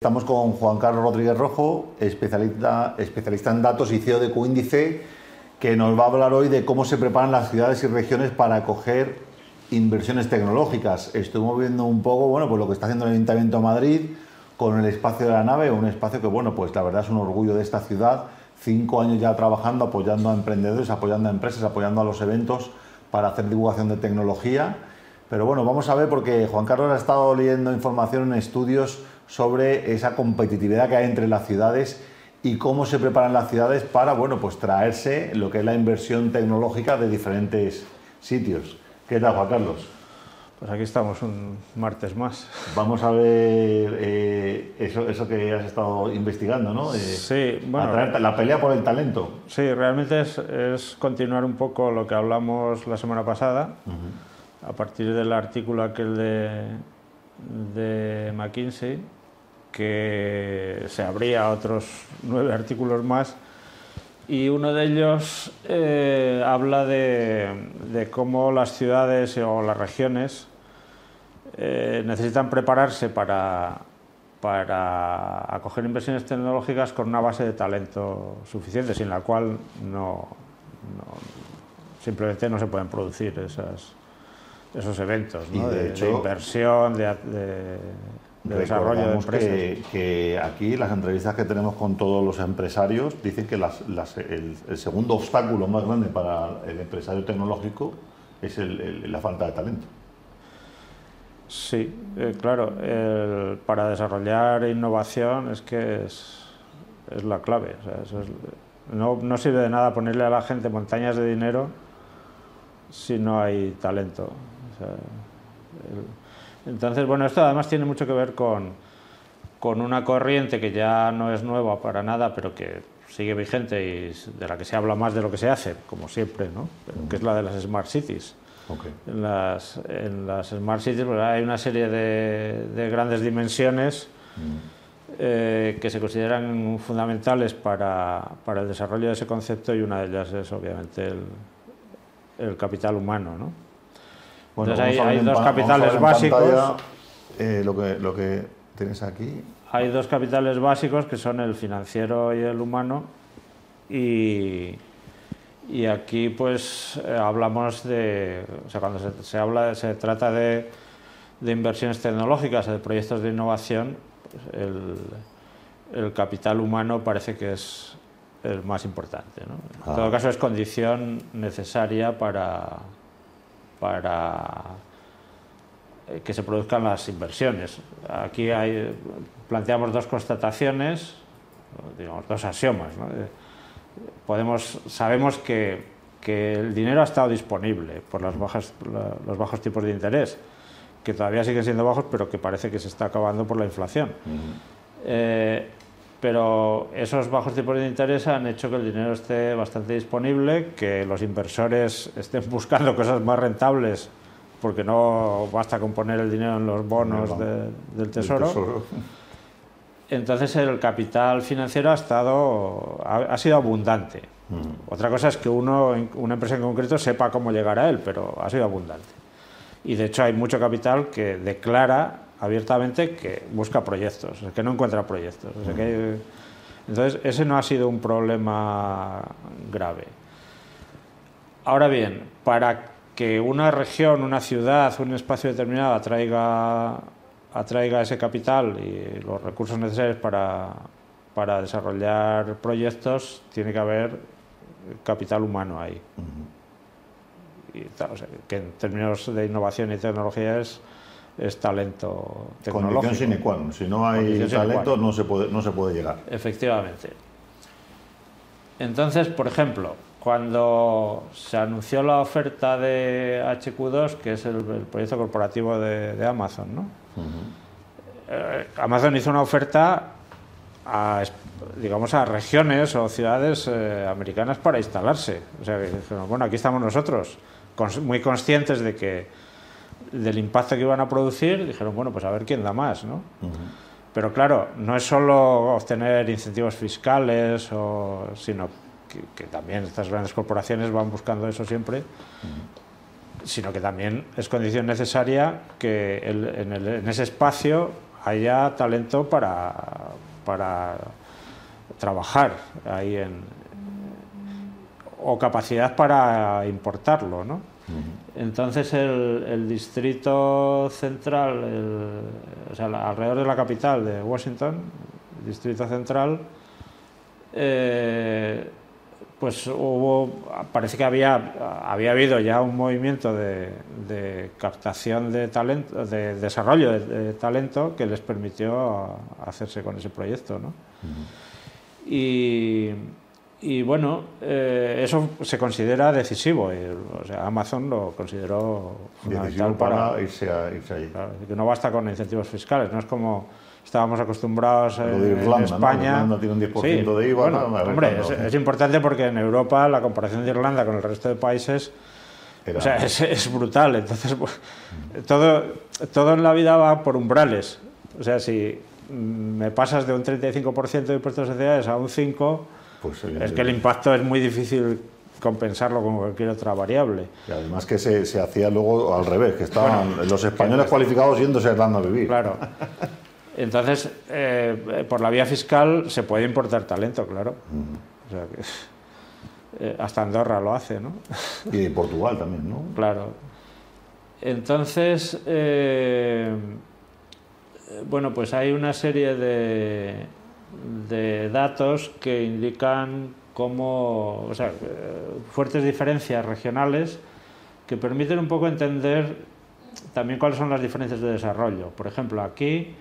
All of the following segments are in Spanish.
Estamos con Juan Carlos Rodríguez Rojo, especialista, especialista en datos y CEO de Coíndice, que nos va a hablar hoy de cómo se preparan las ciudades y regiones para acoger inversiones tecnológicas. Estuvimos viendo un poco bueno, pues lo que está haciendo el Ayuntamiento de Madrid con el espacio de la nave, un espacio que bueno, pues la verdad es un orgullo de esta ciudad. Cinco años ya trabajando, apoyando a emprendedores, apoyando a empresas, apoyando a los eventos para hacer divulgación de tecnología. Pero bueno, vamos a ver porque Juan Carlos ha estado leyendo información en estudios sobre esa competitividad que hay entre las ciudades y cómo se preparan las ciudades para bueno, pues traerse lo que es la inversión tecnológica de diferentes sitios. ¿Qué tal, Juan Carlos? Pues aquí estamos un martes más. Vamos a ver eh, eso, eso, que has estado investigando, ¿no? Eh, sí, bueno. La pelea por el talento. Sí, realmente es, es, continuar un poco lo que hablamos la semana pasada, a partir del artículo aquel de, de McKinsey, que se abría otros nueve artículos más y uno de ellos eh, habla de, de, cómo las ciudades o las regiones eh, necesitan prepararse para, para acoger inversiones tecnológicas con una base de talento suficiente, sin la cual no, no simplemente no se pueden producir esas, esos eventos ¿no? de, de, hecho, de, inversión, de, de desarrollo de empresas. Que, que, aquí las entrevistas que tenemos con todos los empresarios dicen que las, las, el, el, segundo obstáculo más grande para el empresario tecnológico es el, el, la falta de talento. Sí, eh, claro, para desarrollar innovación es que es, es la clave. O sea, eso es, no, no, sirve de nada ponerle a la gente montañas de dinero si no hay talento. O sea, entonces, bueno, esto además tiene mucho que ver con, con una corriente que ya no es nueva para nada, pero que sigue vigente y de la que se habla más de lo que se hace, como siempre, ¿no? que es la de las Smart Cities. Okay. En, las, en las Smart Cities pues, hay una serie de, de grandes dimensiones mm. eh, que se consideran fundamentales para, para, el desarrollo de ese concepto y una de ellas es obviamente el, el capital humano. ¿no? Bueno, Entonces hay, hay dos capitales básicos. Pantalla, eh, lo, que, lo que tienes aquí. Hay dos capitales básicos que son el financiero y el humano. Y, y aquí pues eh, hablamos de, o sea, cuando se, se, habla, se trata de, de inversiones tecnológicas, de proyectos de innovación, pues el, el, capital humano parece que es el más importante. ¿no? En ah. todo caso es condición necesaria para, para eh, que se produzcan las inversiones. Aquí hay, planteamos dos constataciones, digamos, dos axiomas. ¿no? Podemos, sabemos que, que, el dinero ha estado disponible por las bajas, los bajos tipos de interés, que todavía siguen siendo bajos, pero que parece que se está acabando por la inflación. Uh -huh. eh, pero esos bajos tipos de interés han hecho que el dinero esté bastante disponible, que los inversores estén buscando cosas más rentables, porque no basta con poner el dinero en los bonos de, del tesoro. tesoro. Entonces el capital financiero ha, estado, ha, ha sido abundante. Mm. Otra cosa es que uno, una empresa en concreto sepa cómo llegar a él, pero ha sido abundante. Y de hecho hay mucho capital que declara abiertamente que busca proyectos, que no encuentra proyectos. O sea que, entonces, ese no ha sido un problema grave. Ahora bien, para que una región, una ciudad, un espacio determinado atraiga, atraiga ese capital y los recursos necesarios para, para desarrollar proyectos, tiene que haber capital humano ahí. Uh -huh. y, o sea, que en términos de innovación y tecnología es es talento tecnológico. Condición sine qua non. Si no hay talento, no se, puede, no se puede llegar. Efectivamente. Entonces, por ejemplo, cuando se anunció la oferta de HQ2, que es el, el proyecto corporativo de, de Amazon, ¿no? Uh -huh. eh, Amazon hizo una oferta a, digamos, a regiones o ciudades eh, americanas para instalarse. O sea, que dijeron, bueno, aquí estamos nosotros, muy conscientes de que del impacto que iban a producir, dijeron, bueno, pues a ver quién da más, ¿no? Uh -huh. Pero claro, no es solo obtener incentivos fiscales, o, sino que, que, también estas grandes corporaciones van buscando eso siempre, uh -huh. sino que también es condición necesaria que el, en, el, en, ese espacio haya talento para, para trabajar ahí en, o capacidad para importarlo, ¿no? Entonces el, distrito central, o sea, alrededor de la capital de Washington, el distrito central, eh, pues hubo, parece que había, había habido ya un movimiento de, captación de talento, de desarrollo de, talento que les permitió hacerse con ese proyecto. ¿no? Y y bueno, eh, eso se considera decisivo. o sea, Amazon lo consideró fundamental para, irse, ahí. que no basta con incentivos fiscales, no es como estábamos acostumbrados en, España. ¿no? tiene un 10% de IVA. Bueno, hombre, es, importante porque en Europa la comparación de Irlanda con el resto de países o sea, es, brutal. Entonces, pues, todo, todo en la vida va por umbrales. O sea, si me pasas de un 35% de impuestos sociedades a un 5%, pues, es que el impacto es muy difícil compensarlo con cualquier otra variable. Y además que se, se hacía luego al revés, que estaban los españoles cualificados yéndose a Irlanda a vivir. Claro. Entonces, eh, por la vía fiscal se puede importar talento, claro. o sea que, eh, hasta Andorra lo hace, ¿no? Y Portugal también, ¿no? Claro. Entonces, eh, bueno, pues hay una serie de, de datos que indican cómo, o sea, fuertes diferencias regionales que permiten un poco entender también cuáles son las diferencias de desarrollo. Por ejemplo, aquí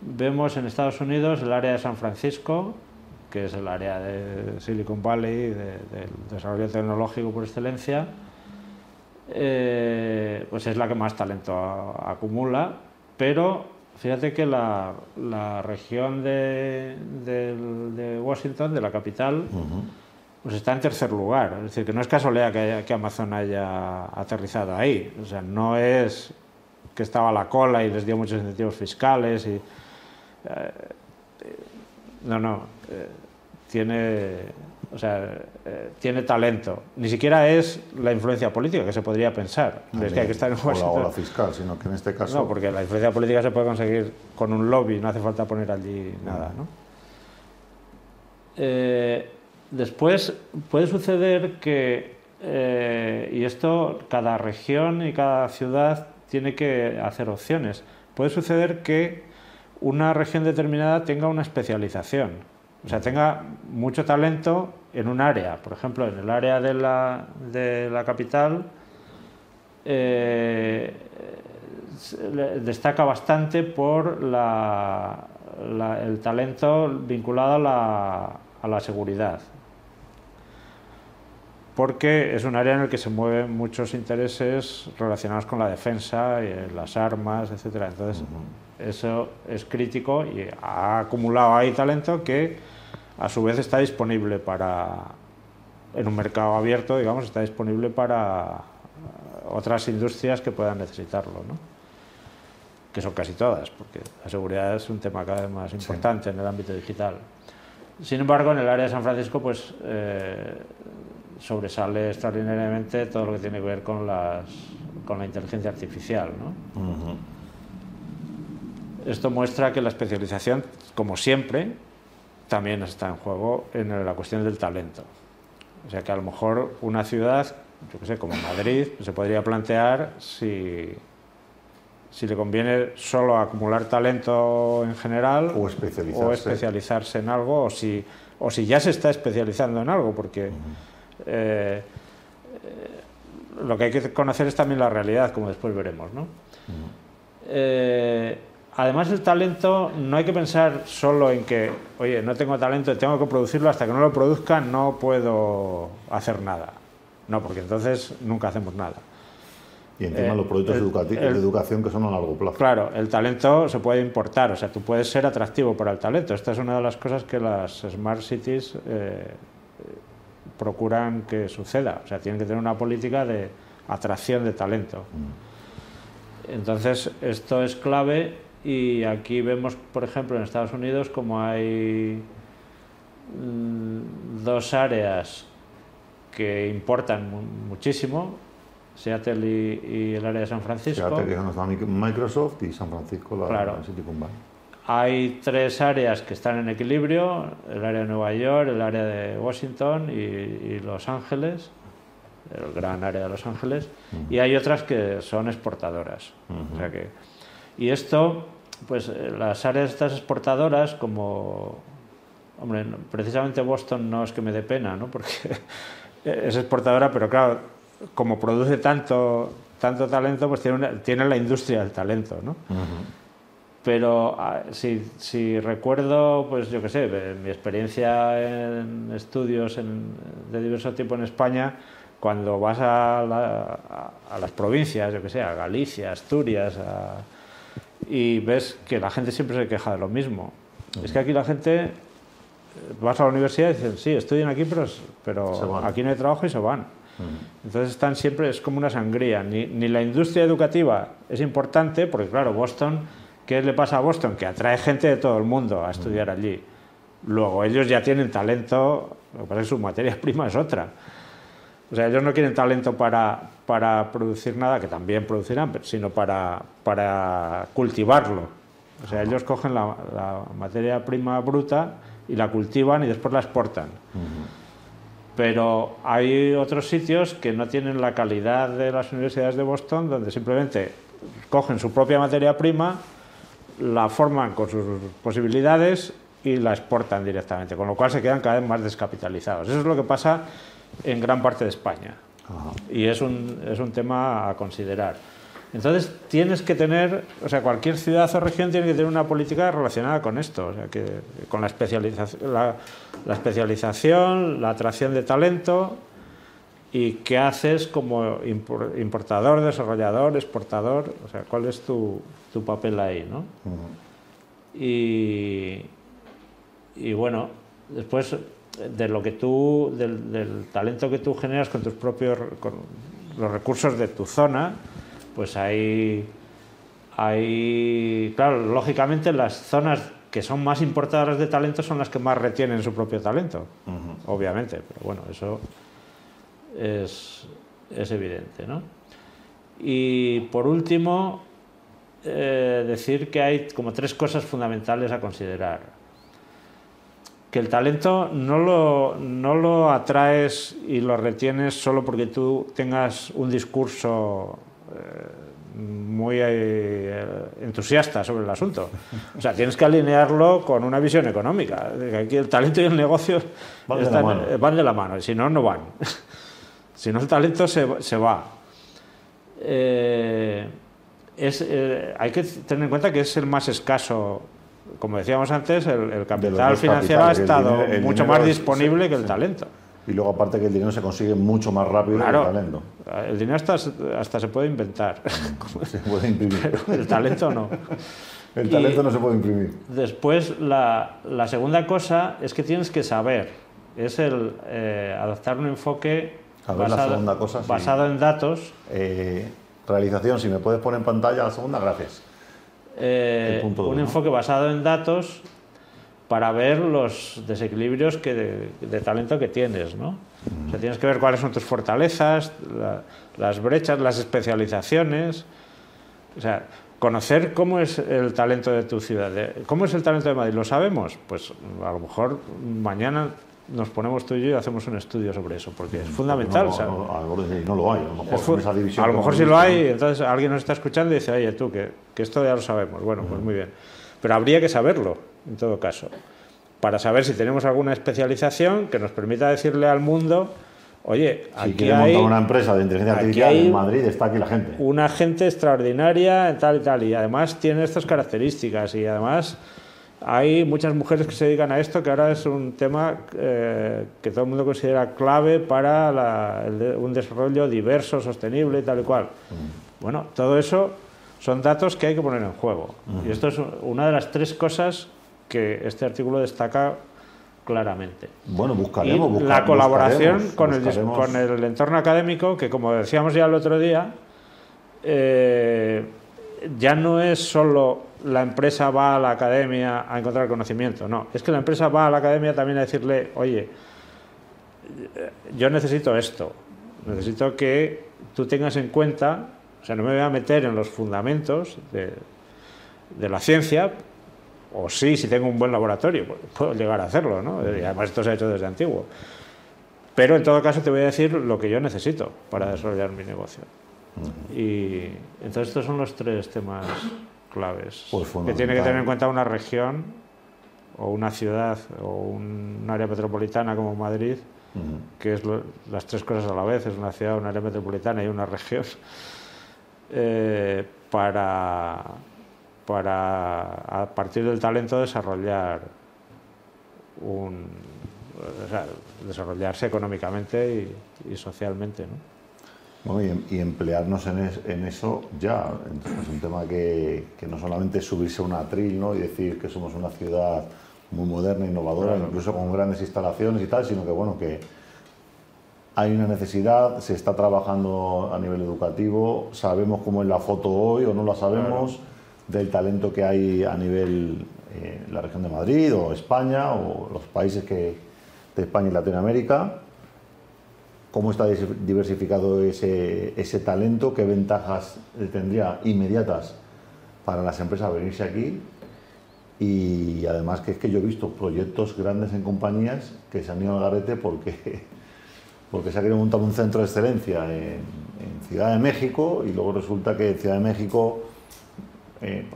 vemos en Estados Unidos el área de San Francisco, que es el área de Silicon Valley, del desarrollo tecnológico por excelencia, eh, pues es la que más talento acumula, pero Fíjate que la, región de, Washington, de la capital, pues está en tercer lugar. Es decir, que no es casualidad que, Amazon haya aterrizado ahí. O sea, no es que estaba a la cola y les dio muchos incentivos fiscales. Y, eh, no, no. Eh, tiene o sea, eh, tiene talento. Ni siquiera es la influencia política que se podría pensar. es que hay que estar en O la, fiscal, sino que en este caso. No, porque la influencia política se puede conseguir con un lobby, no hace falta poner allí nada. ¿no? Eh, después puede suceder que, eh, y esto cada región y cada ciudad tiene que hacer opciones, puede suceder que una región determinada tenga una especialización o sea, tenga mucho talento en un área. Por ejemplo, en el área de la, de la capital eh, destaca bastante por la, el talento vinculado a la, a la, seguridad. Porque es un área en el que se mueven muchos intereses relacionados con la defensa, y las armas, etc. Entonces, eso es crítico y ha acumulado ahí talento que a su vez está disponible para, en un mercado abierto, digamos, está disponible para otras industrias que puedan necesitarlo, ¿no? que son casi todas, porque la seguridad es un tema cada vez más importante en el ámbito digital. Sin embargo, en el área de San Francisco, pues eh, sobresale extraordinariamente todo lo que tiene que ver con, las, con la inteligencia artificial. ¿no? Esto muestra que la especialización, como siempre, también está en juego en la cuestión del talento. O sea que a lo mejor una ciudad, yo que sé, como Madrid, se podría plantear si, si le conviene solo acumular talento en general o especializarse, o especializarse en algo, o si, o si ya se está especializando en algo, porque eh, lo que hay que conocer es también la realidad, como después veremos. ¿no? Además, el talento no hay que pensar solo en que, oye, no tengo talento, tengo que producirlo, hasta que no lo produzca no puedo hacer nada. No, porque entonces nunca hacemos nada. Y encima los proyectos educativos de educación que son a largo plazo. Claro, el talento se puede importar, o sea, tú puedes ser atractivo para el talento. Esta es una de las cosas que las Smart Cities eh, procuran que suceda. O sea, tienen que tener una política de atracción de talento. Mm. Entonces, esto es clave y aquí vemos, por ejemplo, en Estados Unidos, como hay mm, dos áreas que importan muchísimo, Seattle y, el área de San Francisco. Seattle, es Microsoft, y San Francisco, la, claro. Silicon Valley. hay tres áreas que están en equilibrio, el área de Nueva York, el área de Washington y, Los Ángeles, el gran área de Los Ángeles, y hay otras que son exportadoras. que, y esto, pues eh, las áreas estas exportadoras, como, hombre, precisamente Boston no es que me dé pena, ¿no? porque es exportadora, pero claro, como produce tanto, tanto talento, pues tiene, tiene la industria del talento. ¿no? pero ah, si, recuerdo, pues yo qué sé, mi experiencia en estudios de diverso tipo en España, cuando vas a, las provincias, yo qué sé, a Galicia, Asturias, y ves que la gente siempre se queja de lo mismo. Es que aquí la gente, vas a la universidad y dicen, sí, estudian aquí, pero, pero aquí no hay trabajo y se van. Entonces están siempre, es como una sangría. Ni, ni la industria educativa es importante, porque claro, Boston ¿Qué le pasa a Boston? Que atrae gente de todo el mundo a estudiar allí. Luego, ellos ya tienen talento, lo que pasa es que su materia prima es otra. O sea, ellos no quieren talento para, para producir nada, que también producirán, sino para, para cultivarlo. O sea, ellos cogen la, materia prima bruta y la cultivan y después la exportan. Pero hay otros sitios que no tienen la calidad de las universidades de Boston, donde simplemente cogen su propia materia prima, la forman con sus posibilidades y la exportan directamente, con lo cual se quedan cada vez más descapitalizados. Eso es lo que pasa en gran parte de España y es un, es un tema a considerar. Entonces tienes que tener, o sea, cualquier ciudad o región tiene que tener una política relacionada con esto, o sea, que, con la especialización, la, la especialización, la atracción de talento y qué haces como importador, desarrollador, exportador, o sea, cuál es tu, tu papel ahí, ¿no? y, y, bueno, después de lo que tú, del, talento que tú generas con tus propios, con los recursos de tu zona, pues hay, hay, claro, lógicamente las zonas que son más importadoras de talento son las que más retienen su propio talento, obviamente, pero bueno, eso es, es evidente, ¿no? Y por último, eh, decir que hay como tres cosas fundamentales a considerar. Que el talento no lo, no lo atraes y lo retienes solo porque tú tengas un discurso eh, muy eh, entusiasta sobre el asunto. O sea, tienes que alinearlo con una visión económica. Aquí el talento y el negocio van, de, la mano. van de la mano, y si no, no van. si no, el talento se, se va. Eh, hay que tener en cuenta que es el más escaso. Como decíamos antes, el, capital financiero ha estado mucho más disponible que el talento. Y luego aparte que el dinero se consigue mucho más rápido que el talento. El dinero hasta, hasta se puede inventar. Se puede imprimir. el talento no. El talento no se puede imprimir. Después, la, la, segunda cosa es que tienes que saber. Es el eh, adoptar un enfoque basado, basado en datos. Eh, Realización, si me puedes poner en pantalla la segunda, gracias. Eh, un enfoque basado en datos para ver los desequilibrios que de, talento que tienes, ¿no? O sea, tienes que ver cuáles son tus fortalezas, las brechas, las especializaciones. O sea, conocer cómo es el talento de tu ciudad. ¿Cómo es el talento de Madrid? ¿Lo sabemos? Pues a lo mejor mañana nos ponemos tú y yo y hacemos un estudio sobre eso, porque es fundamental. No, no, lo hay, a lo mejor, esa división a lo mejor sí lo hay, entonces alguien nos está escuchando y dice, oye, tú, que, que esto ya lo sabemos. Bueno, pues muy bien. Pero habría que saberlo, en todo caso, para saber si tenemos alguna especialización que nos permita decirle al mundo, oye, si aquí hay montar una empresa de inteligencia artificial en Madrid, está aquí la gente. Una gente extraordinaria, tal y tal, y además tiene estas características, y además hay muchas mujeres que se dedican a esto, que ahora es un tema eh, que todo el mundo considera clave para un desarrollo diverso, sostenible y tal y cual. Mm. Bueno, todo eso son datos que hay que poner en juego. Y esto es una de las tres cosas que este artículo destaca claramente. Bueno, buscaremos. la colaboración con, El, con el entorno académico, que como decíamos ya el otro día, eh, ya no es solo la empresa va a la academia a encontrar conocimiento, no, es que la empresa va a la academia también a decirle, oye, yo necesito esto, necesito que tú tengas en cuenta, o sea, no me voy a meter en los fundamentos de, la ciencia, o sí, si tengo un buen laboratorio, pues, puedo llegar a hacerlo, ¿no? Y además esto se ha hecho desde antiguo. Pero en todo caso te voy a decir lo que yo necesito para desarrollar mi negocio. Y entonces estos son los tres temas claves Pues que tiene que tener en cuenta una región o una ciudad o un área metropolitana como Madrid, que es las tres cosas a la vez, es una ciudad, un área metropolitana y una región, eh, para, para a partir del talento desarrollar un, desarrollarse económicamente y, socialmente. ¿no? Y, emplearnos en, eso ya. es un tema que, que, no solamente es subirse a un atril ¿no? y decir que somos una ciudad muy moderna, innovadora, incluso con grandes instalaciones y tal, sino que bueno, que hay una necesidad, se está trabajando a nivel educativo, sabemos cómo es la foto hoy o no la sabemos, del talento que hay a nivel eh, la región de Madrid o España o los países que, de España y Latinoamérica, cómo está diversificado ese, ese talento, qué ventajas tendría inmediatas para las empresas venirse aquí y además que es que yo he visto proyectos grandes en compañías que se han ido al garete porque, porque se ha querido montar un centro de excelencia en, Ciudad de México y luego resulta que en Ciudad de México eh,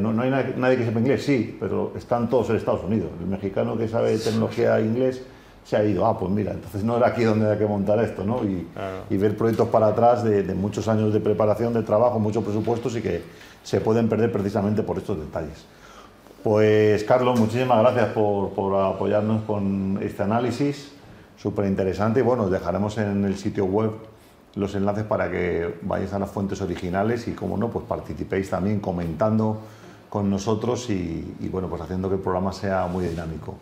no, no, hay nadie que sepa inglés, sí, pero están todos en Estados Unidos. El mexicano que sabe tecnología inglés se ha ido, ah, pues mira, entonces no era aquí donde hay que montar esto, ¿no? Y, y ver proyectos para atrás de, de, muchos años de preparación, de trabajo, muchos presupuestos y que se pueden perder precisamente por estos detalles. Pues Carlos, muchísimas gracias por, apoyarnos con este análisis, súper interesante. Y bueno, dejaremos en el sitio web los enlaces para que vayáis a las fuentes originales y, como no, pues participéis también comentando con nosotros y, y, bueno, pues haciendo que el programa sea muy dinámico.